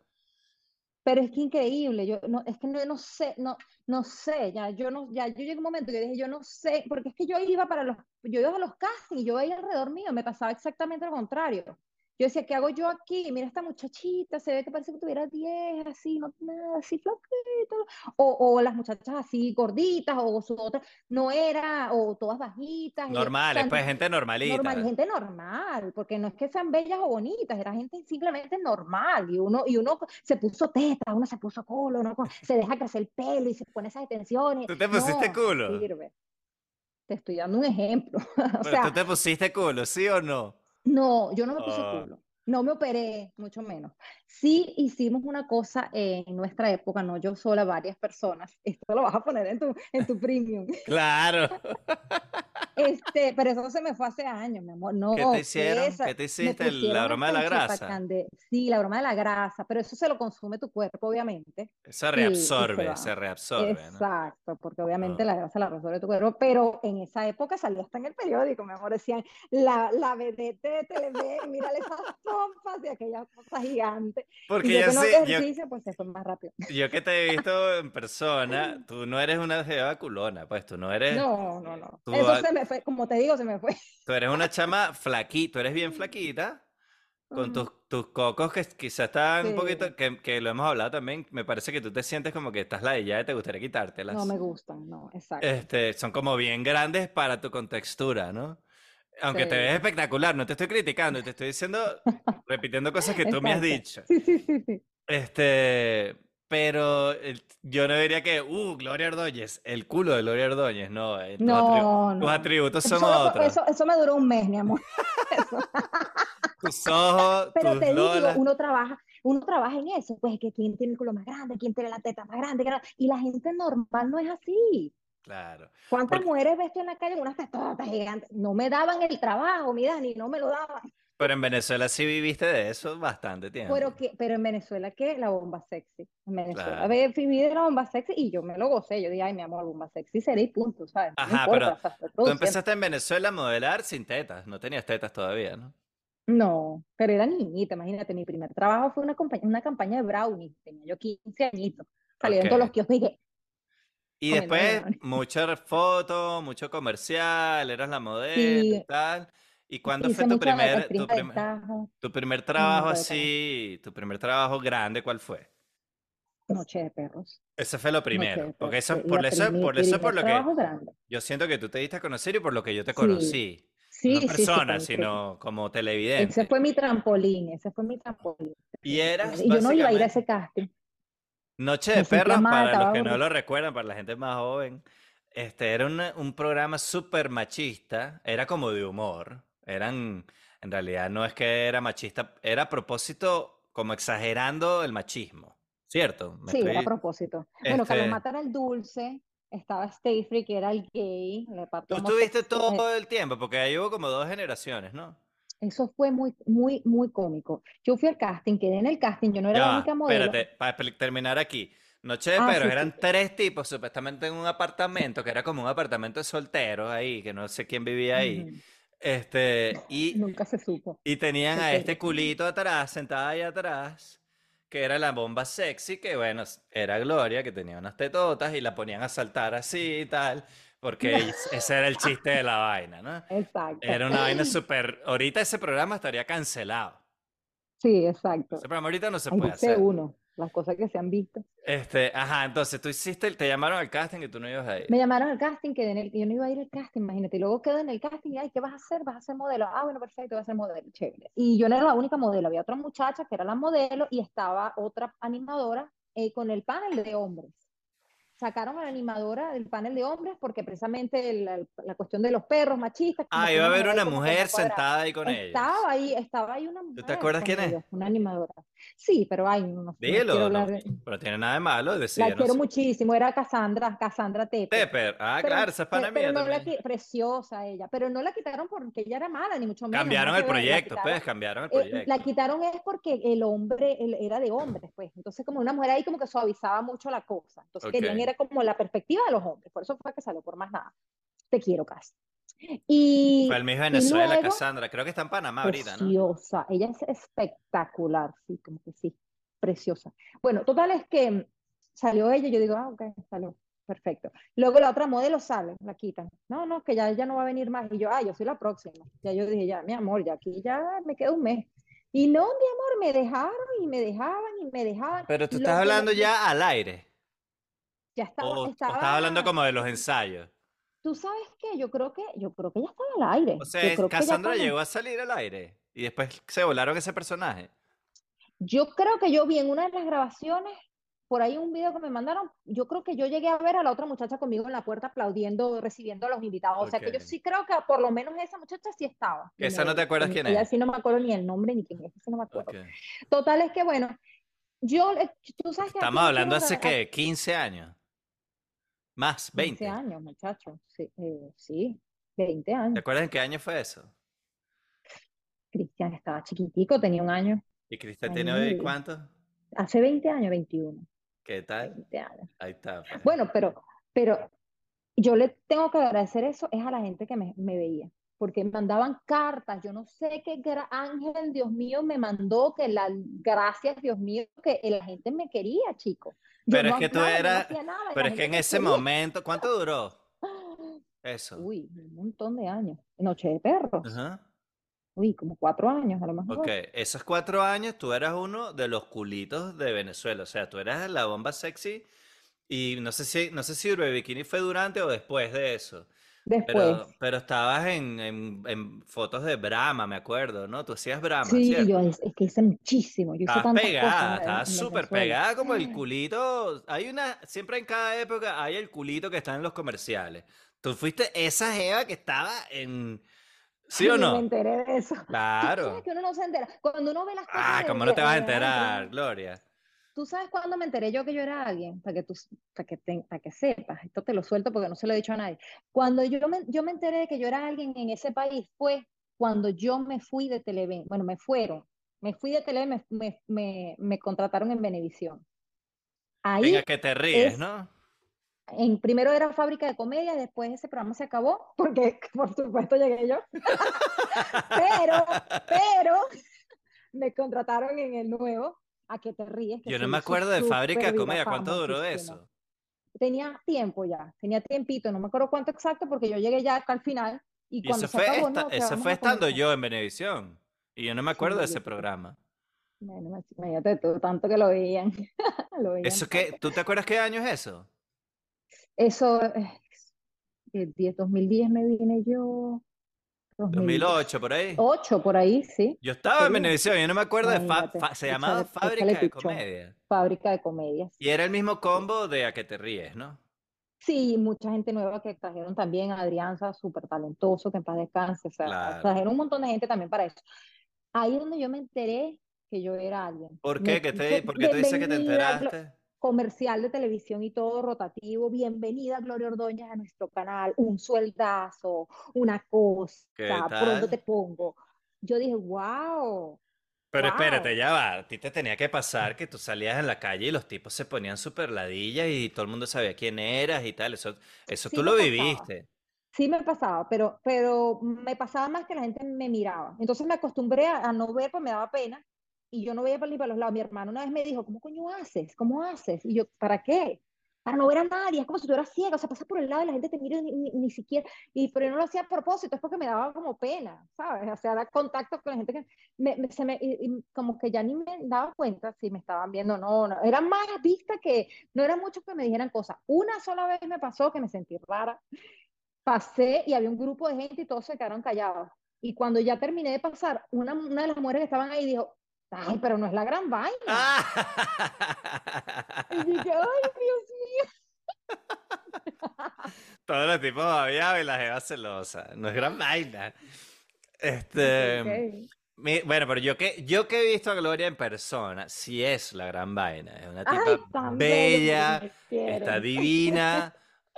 Pero es que increíble, yo no, es que no, no sé, no, no sé, ya yo no, ya yo llegué un momento que dije, yo no sé, porque es que yo iba para los, yo iba a los castings, yo veía alrededor mío, me pasaba exactamente lo contrario. Yo decía, ¿qué hago yo aquí? Mira esta muchachita, se ve que parece que tuviera 10, así, no nada, así flaquita. O, o las muchachas así gorditas, o su otra, no era, o todas bajitas. Normales, pues gente normalita. Normal, gente normal, porque no es que sean bellas o bonitas, era gente simplemente normal. Y uno, y uno se puso teta, uno se puso culo, uno se deja crecer el pelo y se pone esas extensiones. ¿Tú te pusiste culo? Te estoy dando un ejemplo. o sea, ¿Tú te pusiste culo, sí o no? No, yo no me puse ah. culo. No me operé, mucho menos. Sí hicimos una cosa en nuestra época, no yo sola, varias personas. Esto lo vas a poner en tu, en tu premium. Claro. Este, pero eso se me fue hace años, mi amor. No, ¿Qué te hicieron? ¿Qué te hiciste? ¿La broma de la grasa? Sí, la broma de la grasa, pero eso se lo consume tu cuerpo, obviamente. Se reabsorbe, se, reabsorbe. Exacto, porque obviamente la grasa la reabsorbe tu cuerpo, pero en esa época salía hasta en el periódico, mi amor, decían, la, la vedette de Televen, mírale esas pompas y aquella cosa gigante. Porque yo, sé, yo, pues eso más rápido. Yo que te he visto en persona, tú no eres una jeva culona, pues tú no eres... No, no, no. Eso se me fue, como te digo, se me fue. Tú eres una chama flaquita, tú eres bien flaquita, con tus, tus cocos que quizás están un poquito, que, que, lo hemos hablado también, me parece que tú te sientes como que estás la de ya y te gustaría quitártelas. No me gustan, no, exacto. Este, son como bien grandes para tu contextura, ¿no? Aunque te ves espectacular, no te estoy criticando, te estoy diciendo, repitiendo cosas que tú me has dicho. Sí, sí, sí, sí. Este, pero yo no diría que, uh, Gloria Ordóñez, el culo de Gloria Ordóñez, no. Eh, no, tus, atributos son otros. Eso, eso, me duró un mes, mi amor. tus ojos, Pero te digo, uno trabaja, uno trabaja en eso, pues que quién tiene el culo más grande, quién tiene la teta más grande, y la gente normal no es así. Claro. ¿Cuántas mujeres ves tú en la calle con unas tetotas gigantes? No me daban el trabajo, mira, ni no me lo daban. Pero en Venezuela sí viviste de eso bastante tiempo. Pero, que, pero en Venezuela, ¿qué? La bomba sexy. En Venezuela claro. viví de la bomba sexy y yo me lo gocé. Yo dije, ay, mi amor, bomba sexy será y punto, ¿sabes? Ajá, pero tú empezaste en Venezuela a modelar sin tetas. No tenías tetas todavía, ¿no? No, pero era niñita, imagínate, mi primer trabajo fue una, una campaña de brownies, tenía yo 15 añitos, salieron todos los kioscos y dije... Y después, muchas fotos, mucho comercial, eras la modelo y tal. ¿Y cuándo fue tu primer, tu, tu primer trabajo así, tu primer trabajo grande, cuál fue? Noche de perros. Ese fue lo primero. Porque eso, por eso, por eso por lo que yo siento que tú te diste a conocer y por lo que yo te conocí. Sí, no persona, sino como televidente. Ese fue mi trampolín, ese fue mi trampolín. Y eras. Y yo no iba a ir a ese casting. Noche de perros, para los que no lo recuerdan, para la gente más joven, este era un, un programa súper machista, era como de humor. Eran, en realidad no es que era machista, era a propósito como exagerando el machismo. ¿cierto? Me Sí, era a estoy- propósito. Bueno, Carlos Este- Mata era el dulce, estaba Stay Free, que era el gay, Tú estuviste homosexual. todo el tiempo, porque ahí hubo como dos generaciones, ¿no? Eso fue muy, muy, muy cómico. Yo fui al casting, quedé en el casting, yo no era Ya la única modelo. espérate, para terminar aquí. Noche de Ah, Perros sí, eran sí. tres tipos supuestamente en un apartamento, que era como un apartamento de solteros ahí, que no sé quién vivía ahí. Ujú, Este, y, Nunca se supo. y tenían a este culito atrás, sentada ahí atrás, que era la bomba sexy, que bueno, era Gloria, que tenía unas tetotas y la ponían a saltar así y tal, porque es- ese era el chiste de la vaina, ¿no? Exacto. Era una vaina súper... Ahorita ese programa estaría cancelado. Sí, exacto. Ese programa ahorita no se Ahí puede hacer. uno, las cosas que se han visto. Este, ajá, entonces tú hiciste, te llamaron al casting y tú no ibas a ir. Me llamaron al casting, quedé en el, yo no iba a ir al casting, imagínate. Y luego quedé en el casting y, ay, ¿qué vas a hacer? ¿Vas a ser modelo? Ah, bueno, perfecto, voy a ser modelo, chévere. Y yo no era la única modelo, había otra muchacha que era la modelo y estaba otra animadora eh, con el panel de hombres. Sacaron a la animadora del panel de hombres porque precisamente la, la cuestión de los perros machistas. Ah, iba a haber una mujer sentada ahí con ellos. Estaba ahí, estaba ahí una mujer. te acuerdas quién es? Una animadora. Sí, pero ay, no, de- pero tiene nada de malo La decir, no quiero muchísimo, era Cassandra, Cassandra Tepe. Tepper, ah, Pero, claro, esa es pana pero mía no la preciosa ella, pero no la quitaron porque ella era mala, ni mucho menos. Cambiaron el la proyecto, quitaron- pues, cambiaron el eh, proyecto. la quitaron es porque el hombre él era de hombres, pues. Entonces, como una mujer ahí como que suavizaba mucho la cosa. Entonces, querían Ok. Era como la perspectiva de los hombres. Por eso fue que salió por más nada. Te quiero, Cas. Y, Fue el Miss y Venezuela, luego, Cassandra. Creo que está en Panamá ahorita, ¿no? preciosa. Ella es espectacular, sí, como que sí. Preciosa. Bueno, total es que salió ella, yo digo, ah, ok, salió. Perfecto. Luego la otra modelo sale, la quitan. No, no, que ya ella no va a venir más. Y yo, ah, yo soy la próxima. Ya yo dije, ya, mi amor, ya aquí ya me queda un mes. Y no, mi amor, me dejaron y me dejaban y me dejaban. Pero tú Lo estás que- hablando ya al aire. Ya estaba, O, o estaba, hablando como de los ensayos. Tú sabes qué, yo creo que, yo creo que ya estaba al aire. O sea, Cassandra llegó a salir al aire y después se volaron ese personaje. Yo creo que yo vi en una de las grabaciones, por ahí un video que me mandaron, yo creo que yo llegué a ver a la otra muchacha conmigo en la puerta aplaudiendo, recibiendo a los invitados. O sea que yo sí creo que por lo menos esa muchacha sí estaba. Esa no te acuerdas quién es. sí no me acuerdo ni el nombre ni quién es, sí no me acuerdo. Total es que bueno, yo, le- tú sabes que Estamos hablando hace que 15 años. Más, 15 20. años, muchacho. Sí, eh, sí, 20 ¿Te años. acuerdas en qué año fue eso? Cristian estaba chiquitico, tenía un año. ¿Y Cristian tiene y hoy medio. cuánto? Hace 20 años, 21. ¿Qué tal? 20 años. Ahí está. pues. Bueno, pero, pero yo le tengo que agradecer eso, es a la gente que me, me veía, porque me mandaban cartas, yo no sé qué ángel, Dios mío, me mandó, que la, gracias, Dios mío, que la gente me quería, chico. Pero es que tú no eras- nada, Pero es que en ese momento, ¿cuánto duró eso? Uy, un montón de años. Noche de perros. Ajá. Uy, como cuatro años a lo mejor. Ok, esos cuatro años tú eras uno de los culitos de Venezuela, o sea, tú eras la bomba sexy y no sé si, no sé si Bikini fue durante o después de eso, Después. pero, pero estabas en, en, en fotos de Brahma, me acuerdo, ¿no? Tú hacías Brahma, Sí, ¿cierto? yo es, es que hice muchísimo, yo Estabas pegada, estabas súper pegada como el culito. Hay una, siempre en cada época hay el culito que está en los comerciales. Tú fuiste esa jeva que estaba en... ¿Sí o no? Me enteré de eso. Tú Claro. sabes que uno no se entera. Cuando uno ve las cosas Ah, ¿cómo no te vas a enterar. Gloria? Tú sabes cuándo me enteré yo que yo era alguien, para que tú, para que, te- para que sepas, esto te lo suelto porque no se lo he dicho a nadie. Cuando yo me, yo me enteré de que yo era alguien en ese país fue cuando yo me fui de Televen, bueno, me fueron, me fui de Televen, me, me, me, me contrataron en Venevisión. Ahí, Venga, que te ríes, es- ¿no? en, primero era fábrica de comedia, después ese programa se acabó, porque por supuesto llegué yo. pero, pero, me contrataron en el nuevo, a que te ríes. que Yo no me acuerdo de Fábrica de Comedia. ¿Cuánto duró famosísimo. eso? Tenía tiempo ya, tenía tiempito, no me acuerdo cuánto exacto, porque yo llegué ya hasta el final. Y, Y cuando eso se fue, acabó, esta- no, que eso fue estando yo en Venevisión. Y yo no me acuerdo de ese yo programa. Bueno, imagínate tú, tanto que lo veían. lo veían ¿Eso qué? ¿Tú te acuerdas qué año es eso? Eso, eh, eh, 10, 2010 me vine yo. 2008, por ahí. 2008, por ahí, sí. Yo estaba en. Venevisión, yo no me acuerdo de... fa- fa- se llamaba échale Fábrica de pichón. Comedia. Fábrica de comedias. Y era el mismo combo de A que te ríes, ¿no? Sí, mucha gente nueva que trajeron también Adrianza, súper talentoso, que en paz descanse. O sea, Claro. trajeron un montón de gente también para eso. Ahí es donde yo me enteré que yo era alguien. ¿Por qué? ¿Qué te, ¿Por qué tú dices que te enteraste? Comercial de televisión y todo rotativo. Bienvenida, Gloria Ordóñez, a nuestro canal. Un sueldazo, una cosa, ¿por dónde te pongo? Yo dije, wow. Pero espérate, ya va. A ti te tenía que pasar que tú salías en la calle y los tipos se ponían súper ladillas y todo el mundo sabía quién eras y tal. Eso, eso tú lo viviste. Sí me pasaba, pero, pero me pasaba más que la gente me miraba. Entonces me acostumbré a, no ver, pues me daba pena y yo no veía ni para los lados. Mi hermano una vez me dijo, ¿cómo coño haces? ¿Cómo haces? Y yo, ¿para qué? Para no ver a nadie, es como si tú eras ciega, o sea, pasas por el lado y la gente te mira ni, ni, siquiera, y pero yo no lo hacía a propósito, es porque me daba como pena, ¿sabes? O sea, dar contacto con la gente que me, se me, y, como que ya ni me daba cuenta si me estaban viendo o no, no, era más vista que, no era mucho que me dijeran cosas. Una sola vez me pasó que me sentí rara, pasé y había un grupo de gente y todos se quedaron callados. Y cuando ya terminé de pasar, una, una de las mujeres que estaban ahí dijo, ay, pero no es la gran vaina. y dije, ay, Dios mío. Todos los tipos babiados y la jeva celosa. No es gran vaina. Este. bueno, pero yo que, yo que he visto a Gloria en persona, sí es la gran vaina. Es una tipa bella, está divina.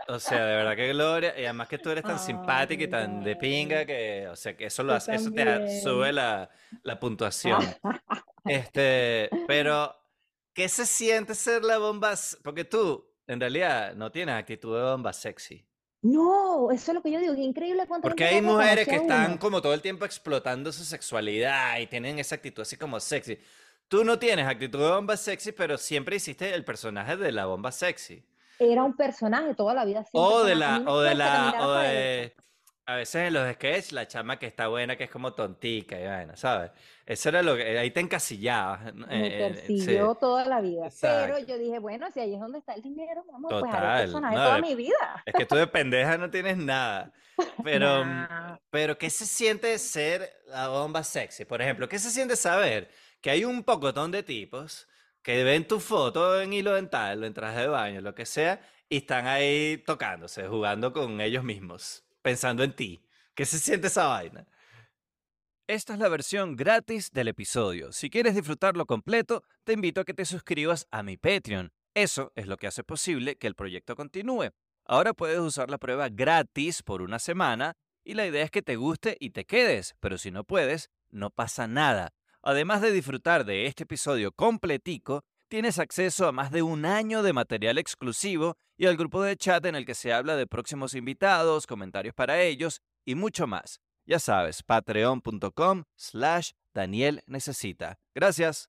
O sea, de verdad que Gloria, y además que tú eres tan simpática y tan de pinga que, o sea, que eso, lo hace, eso te sube la, la puntuación. Este, pero, ¿qué se siente ser la bomba? Porque tú, en realidad, no tienes actitud de bomba sexy. No, eso es lo que yo digo, es increíble cuánto Porque hay mujeres que están como todo el tiempo explotando su sexualidad y tienen esa actitud así como sexy. Tú no tienes actitud de bomba sexy, pero siempre hiciste el personaje de la bomba sexy era un personaje toda la vida. O de la, o de la, o de, a veces en los sketches, la chama que está buena, que es como tontica y bueno, ¿sabes? Eso era lo que, ahí te encasillabas. Me eh, eh, persiguió toda la vida. Pero yo dije, bueno, si ahí es donde está el dinero, vamos pues, a personaje toda mi vida. Es que tú de pendeja no tienes nada. Pero, pero ¿qué se siente ser la bomba sexy? Por ejemplo, ¿qué se siente saber que hay un pocotón de tipos que ven tu foto en hilo dental, en traje de baño, lo que sea, y están ahí tocándose, jugando con ellos mismos, pensando en ti. ¿Qué se siente esa vaina? Esta es la versión gratis del episodio. Si quieres disfrutarlo completo, te invito a que te suscribas a mi Patreon. Eso es lo que hace posible que el proyecto continúe. Ahora puedes usar la prueba gratis por una semana y la idea es que te guste y te quedes, pero si no puedes, no pasa nada. Además de disfrutar de este episodio completico, tienes acceso a más de un año de material exclusivo y al grupo de chat en el que se habla de próximos invitados, comentarios para ellos y mucho más. Ya sabes, patreon.com slash Daniel Necesita. Gracias.